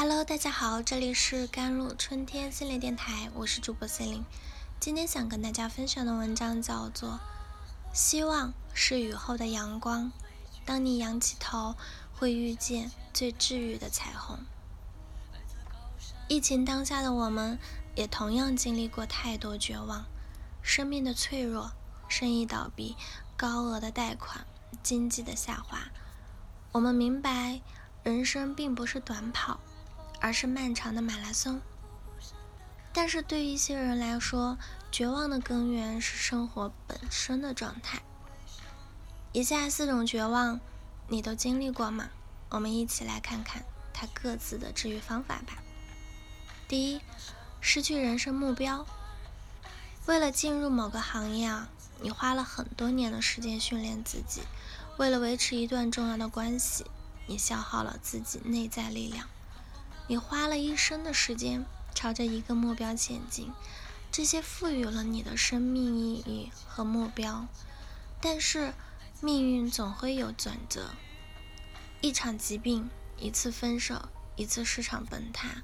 Hello，大家好，这里是甘露春天心灵电台，我是主播心灵。今天想跟大家分享的文章叫做《希望是雨后的阳光》，当你仰起头，会遇见最治愈的彩虹。疫情当下的我们，也同样经历过太多绝望，生命的脆弱，生意倒闭，高额的贷款，经济的下滑。我们明白，人生并不是短跑。而是漫长的马拉松。但是对于一些人来说，绝望的根源是生活本身的状态。以下四种绝望，你都经历过吗？我们一起来看看它各自的治愈方法吧。第一，失去人生目标。为了进入某个行业啊，你花了很多年的时间训练自己；为了维持一段重要的关系，你消耗了自己内在力量。你花了一生的时间朝着一个目标前进，这些赋予了你的生命意义和目标。但是命运总会有转折，一场疾病，一次分手，一次市场崩塌，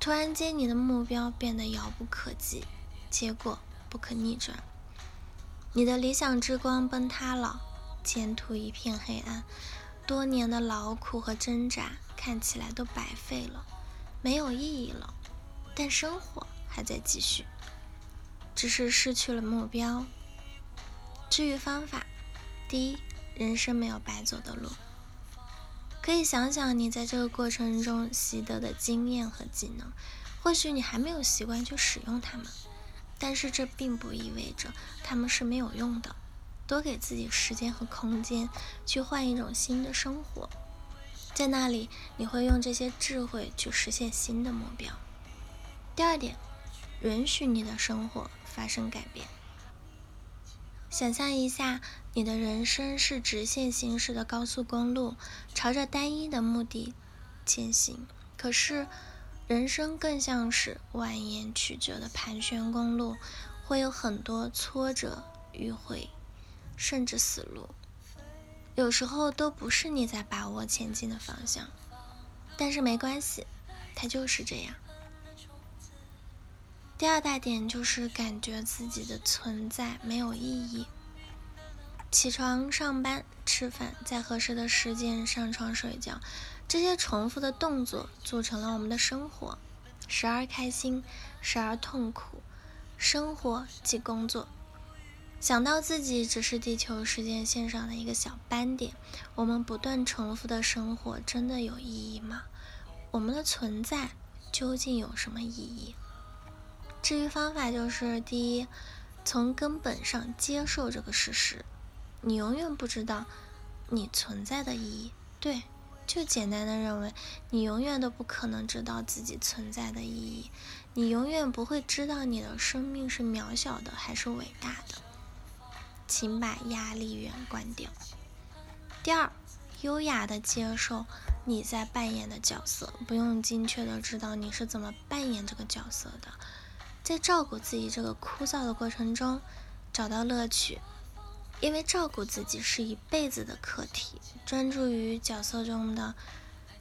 突然间你的目标变得遥不可及，结果不可逆转，你的理想之光崩塌了，前途一片黑暗，多年的劳苦和挣扎看起来都白费了。没有意义了，但生活还在继续，只是失去了目标。治愈方法：第一，人生没有白走的路。可以想想你在这个过程中习得的经验和技能，或许你还没有习惯去使用它们，但是这并不意味着它们是没有用的。多给自己时间和空间，去换一种新的生活。在那里，你会用这些智慧去实现新的目标。第二点，允许你的生活发生改变。想象一下，你的人生是直线行驶的高速公路，朝着单一的目的前行。可是，人生更像是蜿蜒曲折的盘旋公路，会有很多挫折、迂回，甚至死路。有时候都不是你在把握前进的方向，但是没关系，它就是这样。第二大点就是感觉自己的存在没有意义。起床、上班、吃饭，在合适的时间上床睡觉，这些重复的动作组成了我们的生活，时而开心，时而痛苦。生活即工作。想到自己只是地球时间线上的一个小斑点，我们不断重复的生活真的有意义吗？我们的存在究竟有什么意义？治愈方法就是：第一，从根本上接受这个事实，你永远不知道你存在的意义。对，就简单的认为，你永远都不可能知道自己存在的意义，你永远不会知道你的生命是渺小的还是伟大的。请把压力源关掉。第二，优雅的接受你在扮演的角色，不用精确的知道你是怎么扮演这个角色的，在照顾自己这个枯燥的过程中找到乐趣，因为照顾自己是一辈子的课题。专注于角色中的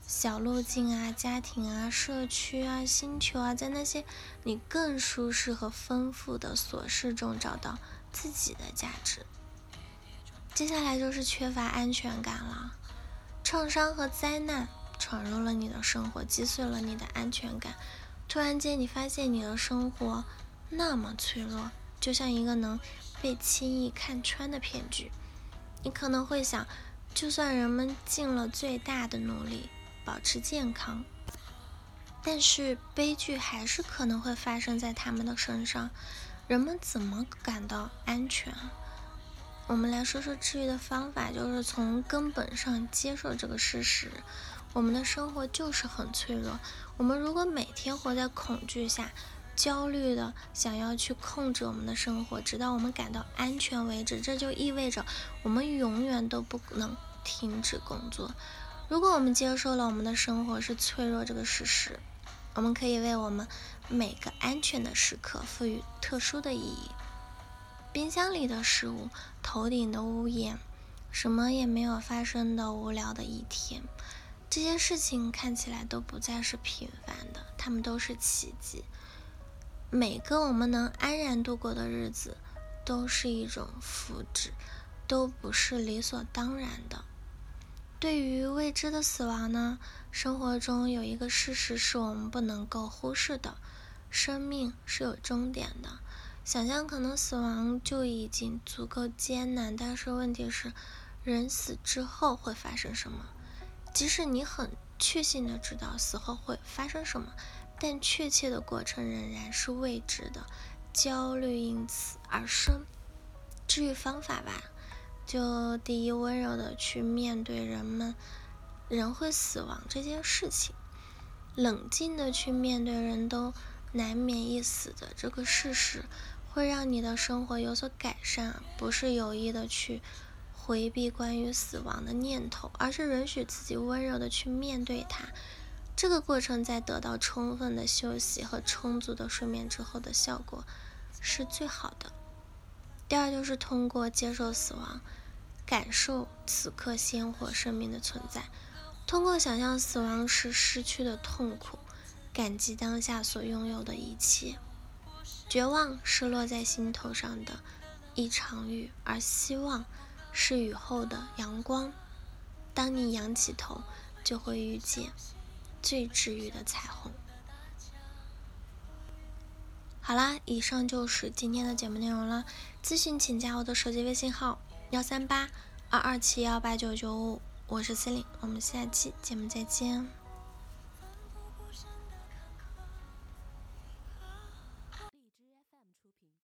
小路径啊、家庭啊、社区啊、星球啊，在那些你更舒适和丰富的琐事中找到。自己的价值。接下来就是缺乏安全感了，创伤和灾难闯入了你的生活，击碎了你的安全感。突然间，你发现你的生活那么脆弱，就像一个能被轻易看穿的骗局。你可能会想，就算人们尽了最大的努力保持健康，但是悲剧还是可能会发生在他们的身上。人们怎么感到安全？我们来说说治愈的方法，就是从根本上接受这个事实：我们的生活就是很脆弱。我们如果每天活在恐惧下，焦虑的想要去控制我们的生活，直到我们感到安全为止，这就意味着我们永远都不能停止工作。如果我们接受了我们的生活是脆弱这个事实，我们可以为我们每个安全的时刻赋予特殊的意义。冰箱里的食物，头顶的屋檐，什么也没有发生的无聊的一天，这些事情看起来都不再是平凡的，他们都是奇迹。每个我们能安然度过的日子，都是一种福祉，都不是理所当然的。对于未知的死亡呢？生活中有一个事实是我们不能够忽视的：生命是有终点的。想象可能死亡就已经足够艰难，但是问题是，人死之后会发生什么？即使你很确信的知道死后会发生什么，但确切的过程仍然是未知的，焦虑因此而生。至于方法吧，就第一，温柔的去面对人们人会死亡这件事情，冷静的去面对人都难免一死的这个事实。会让你的生活有所改善，不是有意的去回避关于死亡的念头，而是允许自己温柔的去面对它。这个过程在得到充分的休息和充足的睡眠之后的效果是最好的。第二就是通过接受死亡，感受此刻鲜活生命的存在，通过想象死亡时失去的痛苦，感激当下所拥有的一切。绝望是落在心头上的一场雨，而希望是雨后的阳光。当你仰起头，就会遇见最治愈的彩虹。好啦，以上就是今天的节目内容了。咨询请加我的手机微信号：幺三八二二七幺八九九五，我是司令，我们下期节目再见。